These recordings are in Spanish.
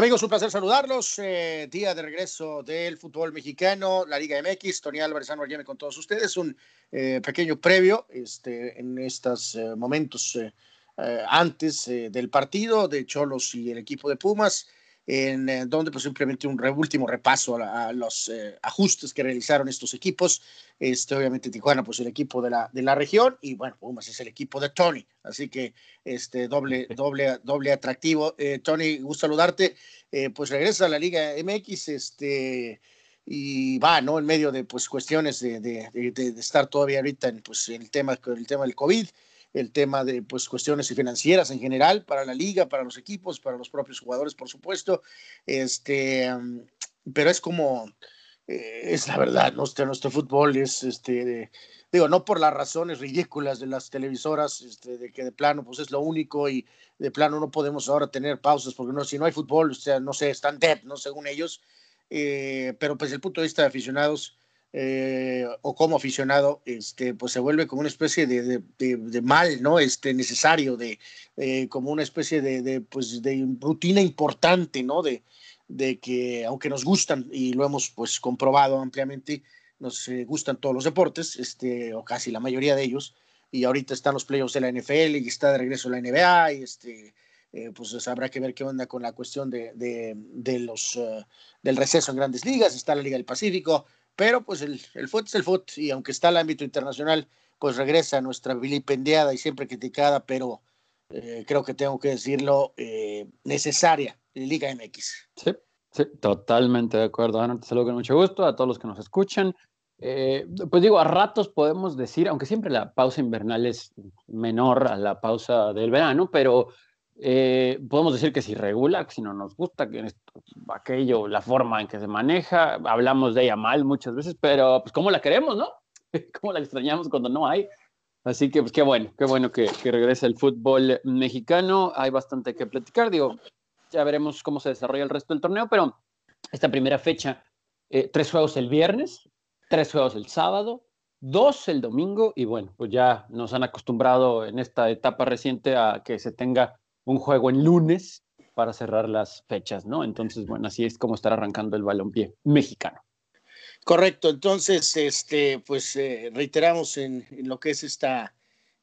Amigos, un placer saludarlos. Eh, día de regreso del fútbol mexicano, la Liga MX. Tony Álvarez Llame con todos ustedes. Un eh, pequeño previo este, en estos eh, momentos antes del partido de Cholos y el equipo de Pumas en eh, donde pues simplemente un último repaso a, los eh, ajustes que realizaron estos equipos. Este, obviamente Tijuana pues el equipo de la, de la región y bueno, Pumas es el equipo de Tony, así que este doble, doble, doble atractivo. Eh, Tony, gusto saludarte. pues regresa a la Liga MX, este y va, ¿no? En medio de pues cuestiones de, de, de, estar todavía ahorita en pues el tema, el tema del COVID el tema de pues, cuestiones financieras en general para la liga, para los equipos, para los propios jugadores, por supuesto. Este, mm, pero es como, eh, es la verdad, nuestro, nuestro fútbol es, este, digo, no por las razones ridículas de las televisoras, este, de que de plano pues es lo único y de plano no podemos ahora tener pausas porque no, si no hay fútbol, o sea, no sé, están dead, ¿no? Según ellos. Eh, pero pues el punto de vista de aficionados, eh, o como aficionado, este, pues se vuelve como una especie de, de, mal, ¿no? Este, necesario, de, eh, como una especie de, pues, de rutina importante, ¿no? De, de que, aunque nos gustan, y lo hemos pues comprobado ampliamente, nos eh, gustan todos los deportes, este, o casi la mayoría de ellos, y ahorita están los playoffs de la NFL y está de regreso la NBA, y este, pues habrá que ver qué onda con la cuestión de, de, los, del receso en grandes ligas, está la Liga del Pacífico, pero pues el, el fútbol es el fútbol y aunque está el ámbito internacional, pues regresa nuestra vilipendiada y siempre criticada, pero eh, creo que tengo que decirlo, eh, necesaria Liga MX. Sí, sí, totalmente de acuerdo. Ana, te saludo con mucho gusto a todos los que nos escuchan. Eh, pues digo, a ratos podemos decir, aunque siempre la pausa invernal es menor a la pausa del verano, pero eh, podemos decir que si regula, que si no nos gusta, que aquello, la forma en que se maneja, hablamos de ella mal muchas veces, pero pues cómo la queremos, ¿no? ¿Cómo la extrañamos cuando no hay? Así que pues qué bueno, qué bueno que, que regrese el fútbol mexicano, hay bastante que platicar, digo, ya veremos cómo se desarrolla el resto del torneo, pero esta primera fecha, eh, tres juegos el viernes, tres juegos el sábado, dos el domingo y bueno, pues ya nos han acostumbrado en esta etapa reciente a que se tenga un juego en lunes para cerrar las fechas, ¿no? Entonces, bueno, así es como estar arrancando el balompié mexicano. Correcto, entonces, este, pues eh, reiteramos en, lo que es esta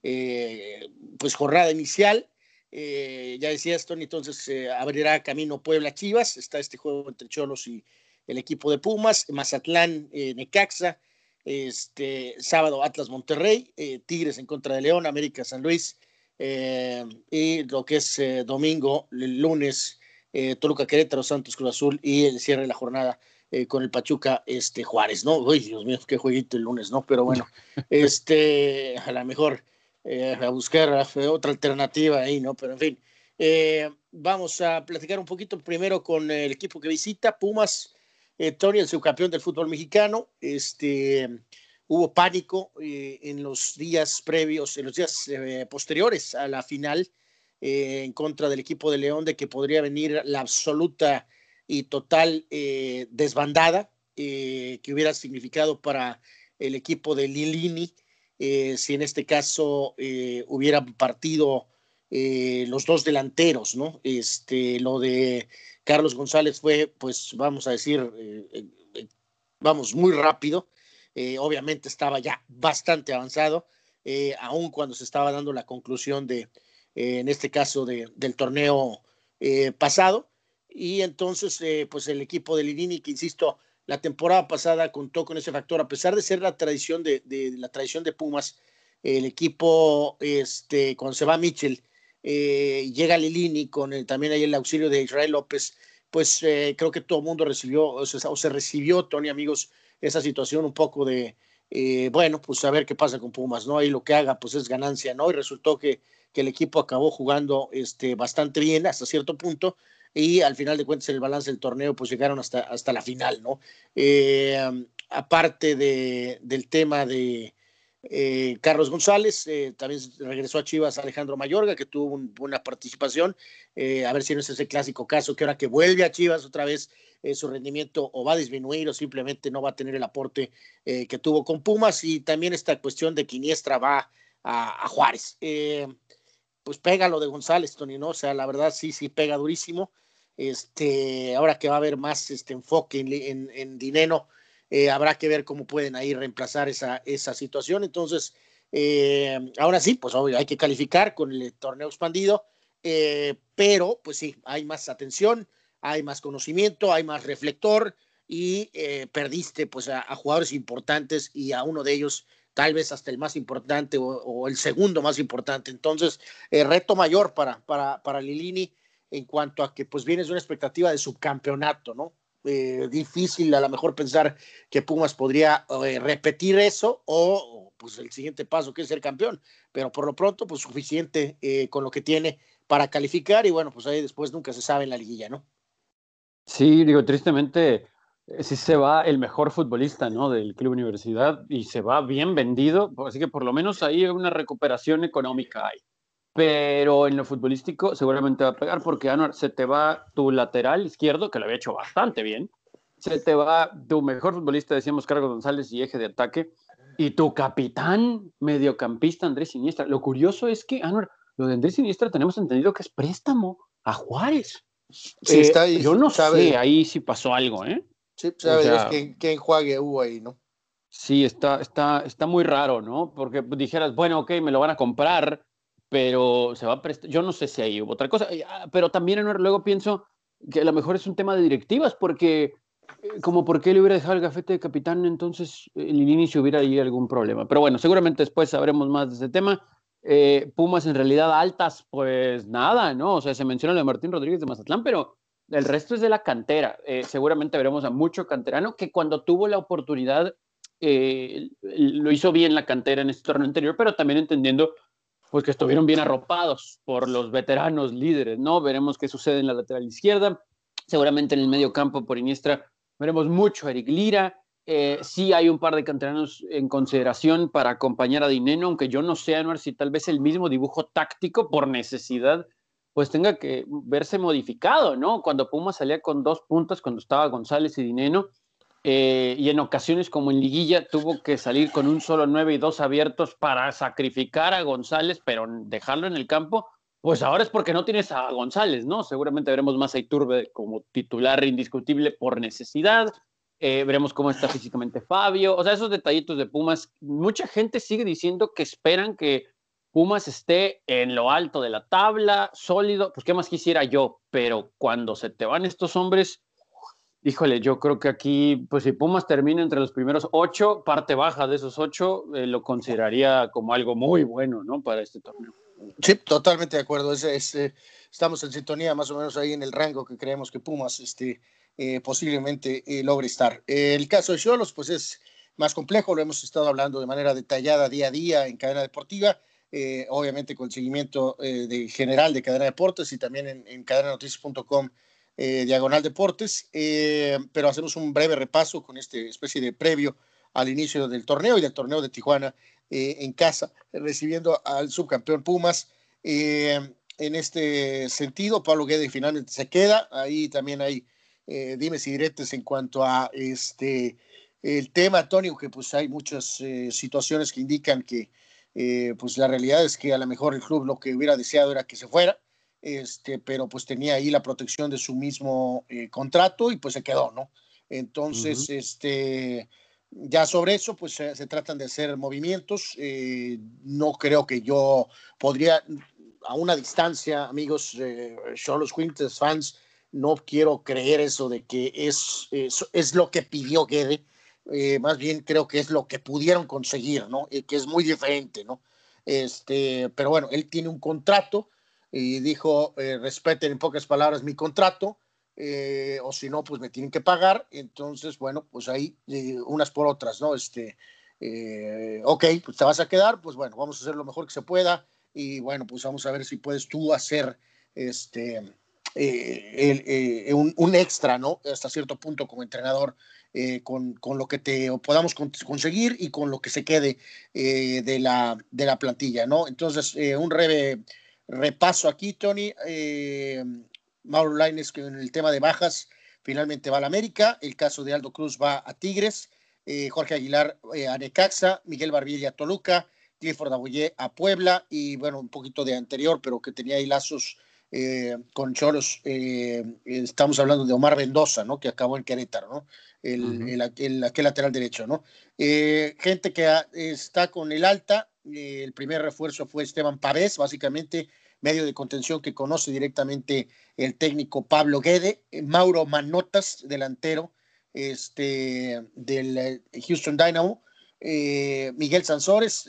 eh, pues jornada inicial. Eh, ya decías, Tony, entonces abrirá camino Puebla Chivas, está este juego entre Cholos y el equipo de Pumas, Mazatlán, Necaxa, este sábado Atlas Monterrey, Tigres en contra de León, América San Luis, eh, y lo que es eh, domingo, el lunes, eh, Toluca Querétaro, Santos Cruz Azul y el cierre de la jornada con el Pachuca este, Juárez, ¿no? Uy, Dios mío, qué jueguito el lunes, ¿no? Pero bueno, este, a lo mejor a buscar otra alternativa ahí, ¿no? Pero en fin, vamos a platicar un poquito primero con el equipo que visita, Pumas, Tony, el subcampeón del fútbol mexicano, este hubo pánico eh, en los días previos, en los días eh, posteriores a la final eh, en contra del equipo de León de que podría venir la absoluta y total desbandada que hubiera significado para el equipo de Lilini si en este caso hubieran partido los dos delanteros, ¿no? Este, lo de Carlos González fue, pues, vamos a decir, vamos, muy rápido eh, obviamente estaba ya bastante avanzado, eh, aun cuando se estaba dando la conclusión de, eh, en este caso, del torneo pasado. Y entonces, pues el equipo de Lirini, que insisto, la temporada pasada contó con ese factor, a pesar de ser la tradición de, la tradición de Pumas, el equipo, este, cuando se va Mitchell, llega Lilini con el, también ahí el auxilio de Israel López, pues creo que todo el mundo recibió, o se recibió, Tony, amigos, esa situación un poco de, eh, bueno, pues a ver qué pasa con Pumas, ¿no? Ahí lo que haga, pues es ganancia, ¿no? Y resultó que, que el equipo acabó jugando este, bastante bien hasta cierto punto y al final de cuentas el balance del torneo, pues llegaron hasta, hasta la final, ¿no? Eh, aparte de, del tema de, eh, Carlos González, también regresó a Chivas Alejandro Mayorga, que tuvo una buena participación. a ver si no es ese clásico caso que ahora que vuelve a Chivas otra vez eh, su rendimiento o va a disminuir o simplemente no va a tener el aporte eh, que tuvo con Pumas y también esta cuestión de que Iniestra va a, Juárez. Eh, pues pega lo de González, Tony, ¿no? O sea, la verdad sí, sí pega durísimo. Este, ahora que va a haber más este enfoque en, en, habrá que ver cómo pueden ahí reemplazar esa, esa situación. Entonces, ahora sí, pues hay que calificar con el torneo expandido, pero pues sí, hay más atención, hay más conocimiento, hay más reflector y perdiste pues a, jugadores importantes y a uno de ellos tal vez hasta el más importante o, el segundo más importante. Entonces, reto mayor para, para, para Lilini en cuanto a que pues vienes de una expectativa de subcampeonato, ¿no? Eh, difícil a lo mejor pensar que Pumas podría eh, repetir eso o pues el siguiente paso que es ser campeón, pero por lo pronto pues suficiente eh, con lo que tiene para calificar y bueno, pues ahí después nunca se sabe en la liguilla, ¿no? Sí, digo, tristemente sí se va el mejor futbolista, ¿no? Del Club Universidad y se va bien vendido, así que por lo menos ahí una recuperación económica hay pero en lo futbolístico seguramente va a pegar porque Anuar, se te va tu lateral izquierdo, que lo había hecho bastante bien, se te va tu mejor futbolista, decíamos Carlos González y eje de ataque, y tu capitán mediocampista Andrés Siniestra. Lo curioso es que, Anuar, lo de Andrés Siniestra tenemos entendido que es préstamo a Juárez. Sí, está ahí, yo no sé ahí si pasó algo, ¿eh? Sí, sabes que, que enjuague hubo ahí, ¿no? Sí, está, está, está muy raro, ¿no? Porque dijeras, bueno, ok, me lo van a comprar, pero se va a prestar, yo no sé si hay otra cosa, ah, pero también luego pienso que a lo mejor es un tema de directivas, porque eh, como por qué le hubiera dejado el gafete de capitán, entonces en el inicio hubiera ahí algún problema. Pero bueno, seguramente después sabremos más de ese tema. Eh, Pumas en realidad altas, pues nada, ¿no? O sea, se menciona lo de Martín Rodríguez de Mazatlán, pero el resto es de la cantera. Eh, seguramente veremos a mucho canterano que cuando tuvo la oportunidad lo hizo bien la cantera en este torneo anterior, pero también entendiendo pues que estuvieron bien arropados por los veteranos líderes, ¿no? Veremos qué sucede en la lateral izquierda, seguramente en el medio campo por Iniestra veremos mucho a Eric Lira, eh, sí hay un par de canteranos en consideración para acompañar a Dineno, aunque yo no sé, Anuar, si tal vez el mismo dibujo táctico por necesidad pues tenga que verse modificado, ¿no? Cuando Puma salía con dos puntas, cuando estaba González y Dineno, eh, y en ocasiones como en liguilla tuvo que salir con un solo nueve y dos abiertos para sacrificar a González, pero dejarlo en el campo, pues ahora es porque no tienes a González, ¿no? Seguramente veremos más a Iturbe como titular indiscutible por necesidad, eh, veremos cómo está físicamente Fabio, o sea, esos detallitos de Pumas, mucha gente sigue diciendo que esperan que Pumas esté en lo alto de la tabla, sólido, pues qué más quisiera yo, pero cuando se te van estos hombres Híjole, yo creo que aquí, pues si Pumas termina entre los primeros ocho, parte baja de esos ocho, eh, lo consideraría como algo muy bueno, ¿no? Para este torneo. Sí, totalmente de acuerdo. Es, eh, estamos en sintonía más o menos ahí en el rango que creemos que Pumas este, eh, posiblemente logre estar. el caso de Cholos, pues es más complejo, lo hemos estado hablando de manera detallada día a día en cadena deportiva. obviamente con el seguimiento general de Cadena Deportes y también en, en cadenanoticias.com eh, Diagonal Deportes, eh, pero hacemos un breve repaso con este especie de previo al inicio del torneo y del torneo de Tijuana eh, en casa, recibiendo al subcampeón Pumas. en este sentido, Pablo Guede finalmente se queda. Ahí también hay dimes y diretes en cuanto a este el tema, Antonio, que pues hay muchas situaciones que indican que pues la realidad es que a lo mejor el club lo que hubiera deseado era que se fuera este, pero pues tenía ahí la protección de su mismo eh, contrato y pues se quedó, ¿no? Entonces, este, ya sobre eso, pues se, tratan de hacer movimientos. Eh, no creo que yo podría, a una distancia, amigos, eh, los Quintes fans, no quiero creer eso de que es, es, lo que pidió Guede. Eh, más bien creo que es lo que pudieron conseguir, ¿no? que es muy diferente, ¿no? Este, pero bueno, él tiene un contrato, y dijo, eh, respeten en pocas palabras mi contrato, eh, o si no, pues me tienen que pagar. Entonces, bueno, pues ahí eh, unas por otras, ¿no? Este, ok, pues te vas a quedar, pues bueno, vamos a hacer lo mejor que se pueda y bueno, pues vamos a ver si puedes tú hacer este, un, un, extra, ¿no? Hasta cierto punto como entrenador. con, con, lo que te podamos conseguir y con lo que se quede de, la, de la plantilla, ¿no? Entonces, un breve repaso aquí, Tony. Eh, Mauro Laines, que en el tema de bajas, finalmente va a la América. El caso de Aldo Cruz va a Tigres. Eh, Jorge Aguilar eh, a Necaxa. Miguel Barbilla a Toluca. Clifford Abuye a Puebla. Y bueno, un poquito de anterior, pero que tenía ahí lazos eh, con Choros, eh, estamos hablando de Omar Mendoza, ¿no? Que acabó en Querétaro, ¿no? El, aquel lateral derecho, ¿no? gente que está con el alta, el primer refuerzo fue Esteban Pavés, básicamente medio de contención que conoce directamente el técnico Pablo Guede, Mauro Manotas, delantero este, del Houston Dynamo, Miguel Sansores,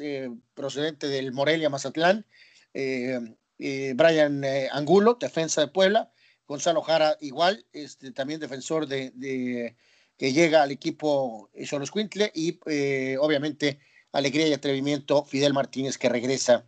procedente del Morelia Mazatlán, eh, Brian eh, Angulo, defensa de Puebla, Gonzalo Jara igual, este, también defensor de, que llega al equipo Solos Quintle y eh, obviamente alegría y atrevimiento Fidel Martínez que regresa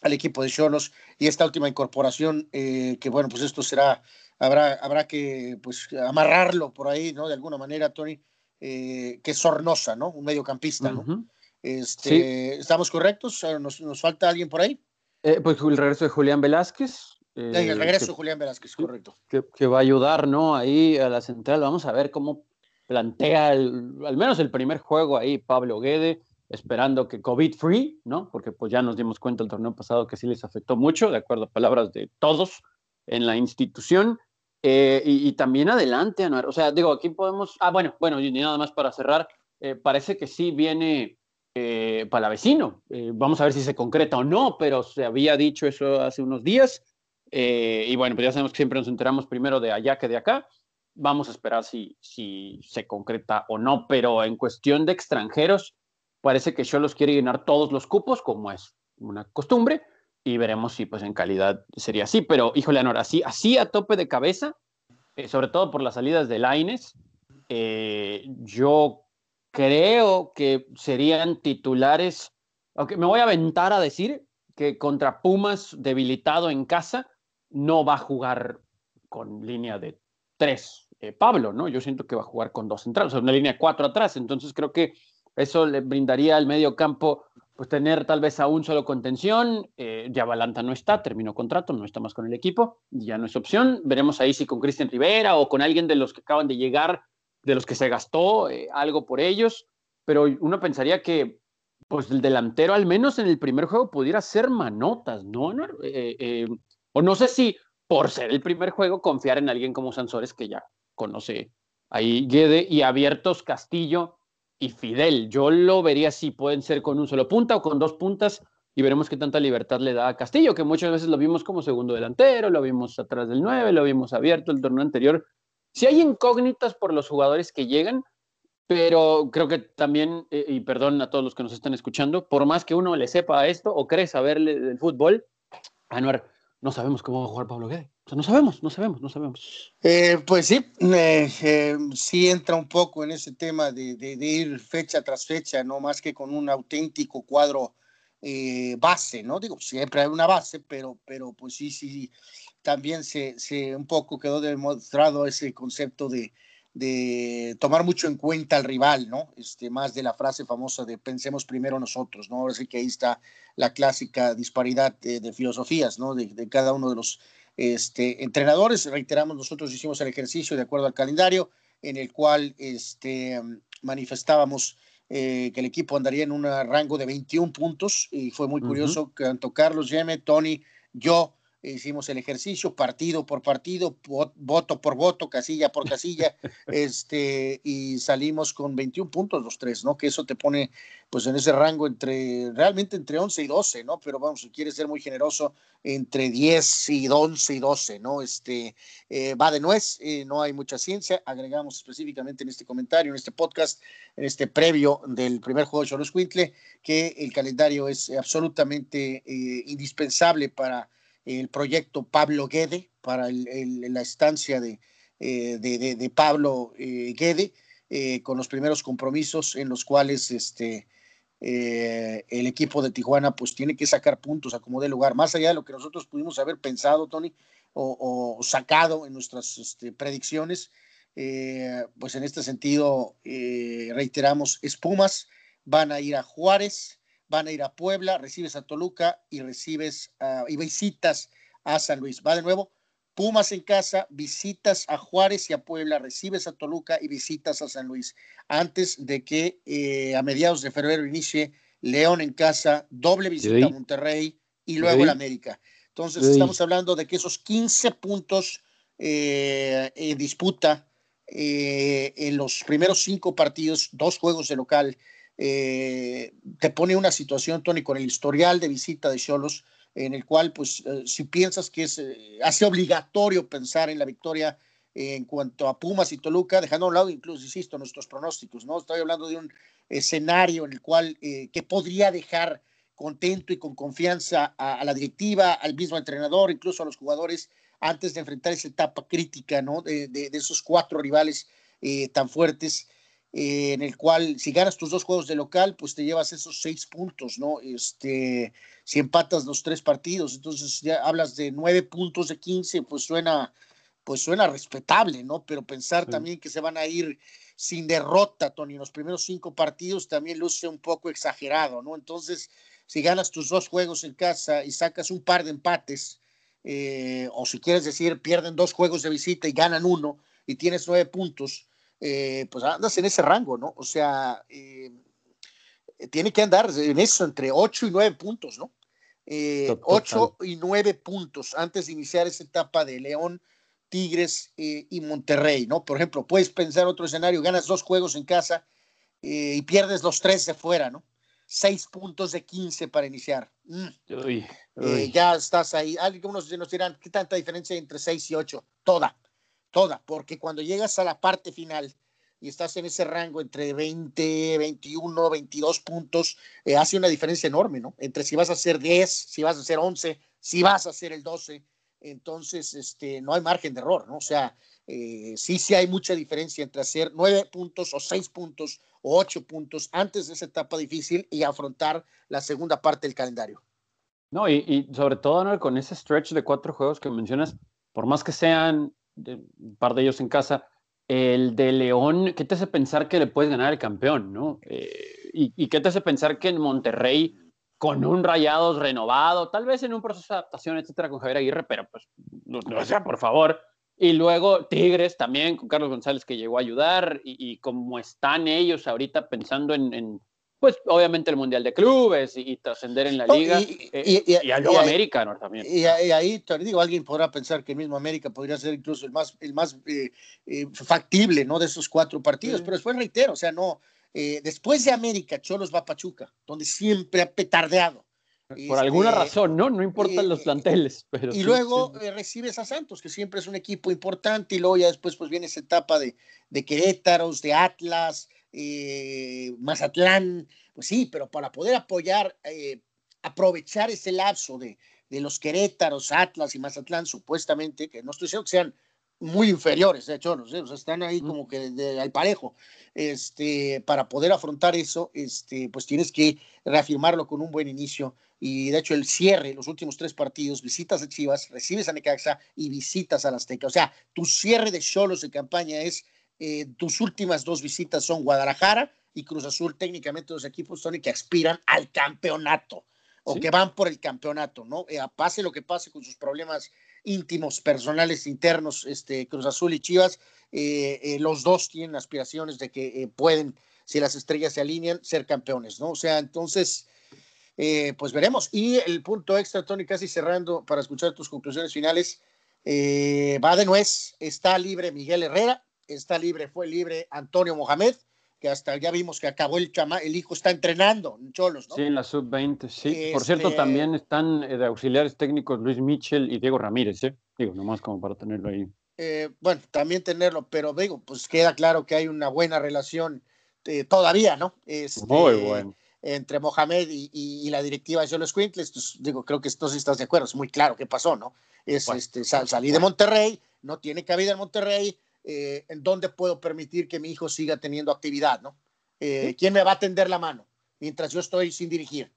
al equipo de Cholos. Y esta última incorporación que bueno pues esto será habrá habrá que pues amarrarlo por ahí no de alguna manera Tony que es Sornosa no un mediocampista no este estamos correctos nos, nos falta alguien por ahí eh, pues el regreso de Julián Velázquez. el eh, regreso de Julián Velázquez, correcto. Que, va a ayudar, ¿no? Ahí a la central. Vamos a ver cómo plantea al menos el primer juego ahí Pablo Guede, esperando que COVID free, ¿no? Porque pues ya nos dimos cuenta el torneo pasado que sí les afectó mucho, de acuerdo a palabras de todos en la institución. Eh, y, también adelante, Anuar. O sea, digo, aquí podemos. Ah, bueno, bueno, y nada más para cerrar. parece que sí viene eh, palavecino. Eh, vamos a ver si se concreta o no, pero se había dicho eso hace unos días. Eh, y bueno, pues ya sabemos que siempre nos enteramos primero de allá que de acá. Vamos a esperar si, si se concreta o no, pero en cuestión de extranjeros, parece que Cholos quiere llenar todos los cupos, como es una costumbre, y veremos si pues en calidad sería así. Pero, híjole, Anor, así, así a tope de cabeza, eh, sobre todo por las salidas de Laines, eh, yo creo que serían titulares, aunque me voy a aventar a decir que contra Pumas debilitado en casa no va a jugar con línea de tres. Eh, Pablo, ¿no? Yo siento que va a jugar con dos centrales, o sea, una línea cuatro atrás, entonces creo que eso le brindaría al medio campo pues tener tal vez a un solo contención, eh, ya Valanta no está, terminó contrato, no está más con el equipo, ya no es opción, veremos ahí si con Cristian Rivera o con alguien de los que acaban de llegar de los que se gastó eh, algo por ellos, pero uno pensaría que pues el delantero al menos en el primer juego pudiera ser manotas, ¿no? Eh, eh, o no sé si por ser el primer juego confiar en alguien como Sansores que ya conoce ahí Guede y abiertos Castillo y Fidel. Yo lo vería si pueden ser con un solo punta o con dos puntas y veremos qué tanta libertad le da a Castillo, que muchas veces lo vimos como segundo delantero, lo vimos atrás del 9, lo vimos abierto el torneo anterior si hay incógnitas por los jugadores que llegan, pero creo que también, eh, y perdón a todos los que nos están escuchando, por más que uno le sepa esto o cree saber del fútbol, Anuar, no sabemos cómo va a jugar Pablo Guede. O sea, no sabemos, no sabemos, no sabemos. Eh, pues sí, eh, sí entra un poco en ese tema de, ir fecha tras fecha, no más que con un auténtico cuadro base, ¿no? Digo, siempre hay una base, pero, pero pues sí, sí, también se, se un poco quedó demostrado ese concepto de, de tomar mucho en cuenta al rival, ¿no? Este, más de la frase famosa de pensemos primero nosotros, ¿no? Ahora sí que ahí está la clásica disparidad de, filosofías, ¿no? De, de, cada uno de los este, entrenadores. Reiteramos, nosotros hicimos el ejercicio de acuerdo al calendario en el cual este, manifestábamos eh, que el equipo andaría en un rango de 21 puntos y fue muy curioso que tanto Carlos Yeme, Tony, yo, hicimos el ejercicio partido por partido, voto por voto, casilla por casilla, este, y salimos con 21 puntos los tres, ¿no? Que eso te pone pues en ese rango entre, realmente entre 11 y 12, ¿no? Pero vamos, si quieres ser muy generoso, entre 10 y 11 y 12, ¿no? Este, eh, va de nuez, eh, no hay mucha ciencia, agregamos específicamente en este comentario, en este podcast, en este previo del primer juego de Cholos Quintle, que el calendario es absolutamente eh, indispensable para el proyecto Pablo Guede para la estancia de, eh, Pablo eh, Guede, eh, con los primeros compromisos en los cuales este, el equipo de Tijuana pues tiene que sacar puntos a lugar, más allá de lo que nosotros pudimos haber pensado, Tony, o, sacado en nuestras este, predicciones. pues en este sentido, reiteramos, espumas van a ir a Juárez, van a ir a Puebla, recibes a Toluca y recibes y visitas a San Luis. Va de nuevo, Pumas en casa, visitas a Juárez y a Puebla, recibes a Toluca y visitas a San Luis. Antes de que eh, a mediados de febrero inicie León en casa, doble visita a Monterrey y luego el América. Entonces, estamos hablando de que esos 15 puntos eh, en disputa eh, en los primeros cinco partidos, dos juegos de local, eh, te pone una situación, Tony, con el historial de visita de Cholos, en el cual, pues, si piensas que es, hace obligatorio pensar en la victoria en cuanto a Pumas y Toluca, dejando a un lado incluso, insisto, nuestros pronósticos, ¿no? Estoy hablando de un escenario en el cual, que podría dejar contento y con confianza a, la directiva, al mismo entrenador, incluso a los jugadores, antes de enfrentar esa etapa crítica, ¿no? De, esos cuatro rivales eh, tan fuertes, eh, en el cual si ganas tus dos juegos de local, pues te llevas esos seis puntos, ¿no? Este, si empatas los tres partidos, entonces ya hablas de nueve puntos de quince, pues suena, pues suena respetable, ¿no? Pero pensar también que se van a ir sin derrota, Tony, en los primeros cinco partidos también luce un poco exagerado, ¿no? Entonces, si ganas tus dos juegos en casa y sacas un par de empates, eh, o si quieres decir, pierden dos juegos de visita y ganan uno y tienes nueve puntos, eh, pues andas en ese rango, ¿no? O sea, eh, tiene que andar en eso, entre ocho y nueve puntos, ¿no? ocho y nueve puntos antes de iniciar esa etapa de León, Tigres y Monterrey, ¿no? Por ejemplo, puedes pensar otro escenario, ganas dos juegos en casa y pierdes los tres de fuera, ¿no? 6 puntos de 15 para iniciar. Mm. Eh, ya estás ahí. Algunos nos dirán, ¿qué tanta diferencia entre 6 y 8? Toda, toda, porque cuando llegas a la parte final y estás en ese rango entre 20, 21, 22 puntos, eh, hace una diferencia enorme, ¿no? Entre si vas a hacer 10, si vas a hacer 11, si vas a hacer el 12. Entonces, este, no hay margen de error, ¿no? O sea, eh, sí, sí hay mucha diferencia entre hacer 9 puntos o 6 puntos ocho puntos antes de esa etapa difícil y afrontar la segunda parte del calendario. No, y, sobre todo con ese stretch de cuatro juegos que mencionas, por más que sean un par de ellos en casa, el de León, ¿qué te hace pensar que le puedes ganar al campeón? ¿no? Eh, y, qué te hace pensar que en Monterrey, con un Rayados renovado, tal vez en un proceso de adaptación, etcétera, con Javier Aguirre, pero pues, no, sea, por favor, y luego Tigres también, con Carlos González que llegó a ayudar, y, como están ellos ahorita pensando en, pues obviamente el Mundial de Clubes y, trascender en la liga, y, eh, y, luego América ¿no? también. Y, ahí, te digo, alguien podrá pensar que el mismo América podría ser incluso el más, el más eh, eh, factible ¿no? de esos cuatro partidos, pero después reitero, o sea, no, después de América, Cholos va a Pachuca, donde siempre ha petardeado. Por alguna este, razón, ¿no? No importan los planteles. Pero y luego eh, recibes a Santos, que siempre es un equipo importante, y luego ya después pues viene esa etapa de, de Querétaros, de Atlas, eh, Mazatlán, pues sí, pero para poder apoyar, eh, aprovechar ese lapso de, de los Querétaros, Atlas y Mazatlán, supuestamente, que no estoy diciendo que sean muy inferiores, de hecho, no sé, o sea, están ahí como que al parejo. Este, para poder afrontar eso, este, pues tienes que reafirmarlo con un buen inicio. Y de hecho, el cierre, los últimos tres partidos, visitas a Chivas, recibes a Necaxa y visitas a Azteca. O sea, tu cierre de solos de campaña es eh, tus últimas dos visitas son Guadalajara y Cruz Azul, técnicamente dos equipos son que aspiran al campeonato o que van por el campeonato, ¿no? Eh, pase lo que pase con sus problemas íntimos, personales, internos, este, Cruz Azul y Chivas, eh, eh, los dos tienen aspiraciones de que pueden, si las estrellas se alinean, ser campeones, ¿no? O sea, entonces, pues veremos. Y el punto extra, Tony, casi cerrando para escuchar tus conclusiones finales, va de nuez, está libre Miguel Herrera, está libre, fue libre Antonio Mohamed, que hasta ya vimos que acabó el chama, el hijo está entrenando en Cholos, ¿no? Sí, en la sub-20, sí. Por cierto, este también están eh, de auxiliares técnicos Luis Michel y Diego Ramírez, ¿eh? Digo, nomás como para tenerlo ahí. Eh, bueno, también tenerlo, pero digo, pues queda claro que hay una buena relación eh, todavía, ¿no? Este, Muy bueno. Entre Mohamed y, la directiva de Cholos Quintles, pues, digo, creo que esto sí estás de acuerdo, es muy claro qué pasó, ¿no? Es, este, salí de Monterrey, no tiene cabida en Monterrey, eh, en dónde puedo permitir que mi hijo siga teniendo actividad, ¿no? Eh, ¿Quién me va a tender la mano mientras yo estoy sin dirigir?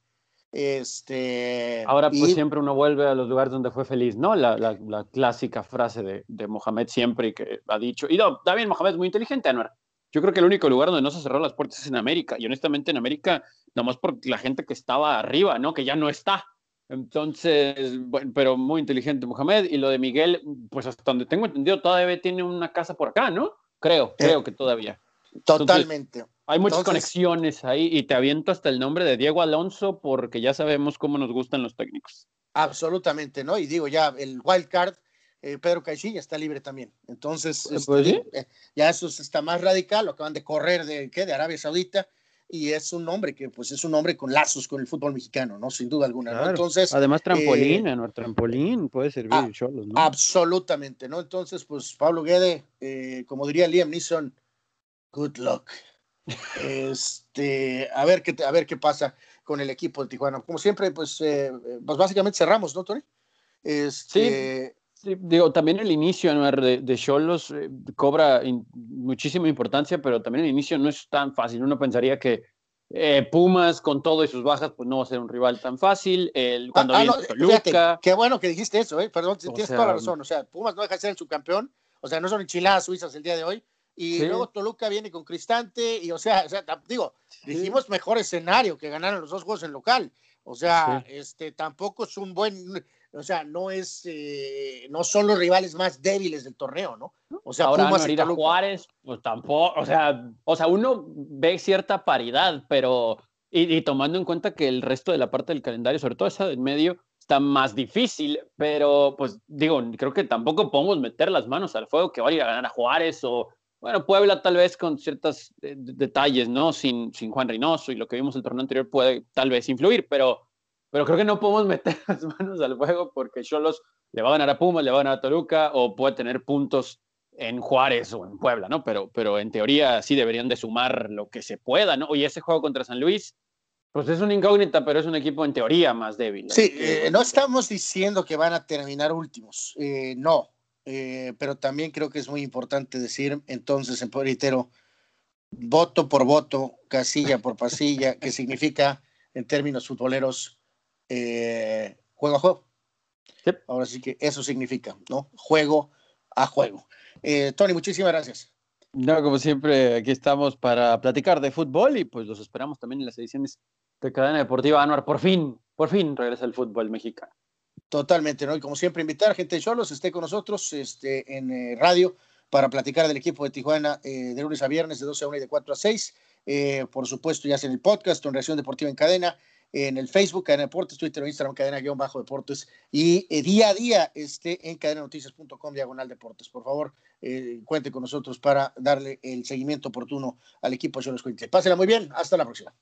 Este, Ahora pues siempre uno vuelve a los lugares donde fue feliz, ¿no? La, la, clásica frase de, de, Mohamed siempre que ha dicho, y no, David Mohamed es muy inteligente, Anuar. Yo creo que el único lugar donde no se cerró las puertas es en América, y honestamente en América, nomás por la gente que estaba arriba, ¿no? Que ya no está. Entonces, bueno, pero muy inteligente Mohamed. Y lo de Miguel, pues hasta donde tengo entendido, todavía tiene una casa por acá, ¿no? Creo, eh, creo que todavía. Totalmente. hay muchas conexiones ahí y te aviento hasta el nombre de Diego Alonso porque ya sabemos cómo nos gustan los técnicos. Absolutamente, ¿no? Y digo, ya el wild card, eh, Pedro Caixinha está libre también. Entonces, Pues, pues, este, eh, ya eso está más radical, lo acaban de correr de, ¿qué? de Arabia Saudita y es un hombre que pues es un hombre con lazos con el fútbol mexicano, ¿no? Sin duda alguna, ¿no? claro. Entonces, Además, trampolín, eh, nuestro trampolín puede servir ah, Cholos, ¿no? absolutamente, ¿no? Entonces, pues Pablo Guede, eh, como diría Liam Neeson, good luck. Este, a ver qué, a ver qué pasa con el equipo de Tijuana. Como siempre, pues, eh, pues básicamente cerramos, ¿no, Tony? Este, Sí, digo, también el inicio de, Cholos eh, cobra in- muchísima importancia, pero también el inicio no es tan fácil. Uno pensaría que eh, Pumas, con todo y sus bajas, pues no va a ser un rival tan fácil. El, cuando Ah, ah, viene no, Toluca, fíjate, qué bueno que dijiste eso, ¿eh? Perdón, tienes sea, toda la razón. O sea, Pumas no deja de ser el subcampeón, o sea, no son enchiladas suizas el día de hoy. Y Sí. luego Toluca viene con Cristante, y o sea, o sea, ta- digo, dijimos mejor escenario que ganaron los dos juegos en local. O sea, Sí. este tampoco es un buen, o sea, no es, eh, no son los rivales más débiles del torneo, ¿no? O sea, ahora Pumas no ir a. Juárez, pues tampoco, o sea, o sea, uno ve cierta paridad, pero y, y tomando en cuenta que el resto de la parte del calendario, sobre todo esa del medio, está más difícil, pero pues digo, creo que tampoco podemos meter las manos al fuego que va a ir a ganar a Juárez o, bueno, Puebla tal vez con ciertos eh, detalles, ¿no? Sin, sin Juan Reynoso y lo que vimos el torneo anterior puede tal vez influir, pero, pero creo que no podemos meter las manos al fuego porque Cholos le va a ganar a Pumas, le va a ganar a Toluca o puede tener puntos en Juárez o en Puebla, ¿no? Pero, pero en teoría sí deberían de sumar lo que se pueda, ¿no? Oye, ese juego contra San Luis, pues es una incógnita, pero es un equipo en teoría más débil. Sí, eh, no estamos diciendo que van a terminar últimos, eh, no, eh, pero también creo que es muy importante decir, entonces, en reitero, voto por voto, casilla por pasilla, que significa, en términos futboleros, eh, juego a juego. Sí. Ahora sí que eso significa, ¿no? Juego a juego. Eh, Tony, muchísimas gracias. No, como siempre, aquí estamos para platicar de fútbol y pues los esperamos también en las ediciones de Cadena Deportiva Anuar. Por fin, por fin regresa el fútbol mexicano. Totalmente, ¿no? Y como siempre, invitar gente de Cholos, esté con nosotros este, en eh, radio para platicar del equipo de Tijuana eh, de lunes a viernes, de 12 a 1 y de 4 a 6. Eh, por supuesto, ya sea en el podcast, en Reacción Deportiva en Cadena, en el Facebook, Cadena Deportes, Twitter Instagram, Cadena-Deportes y eh, día a día este, en cadenanoticias.com, diagonal deportes. Por favor, eh, cuente con nosotros para darle el seguimiento oportuno al equipo de Cholos. Pásela muy bien, hasta la próxima.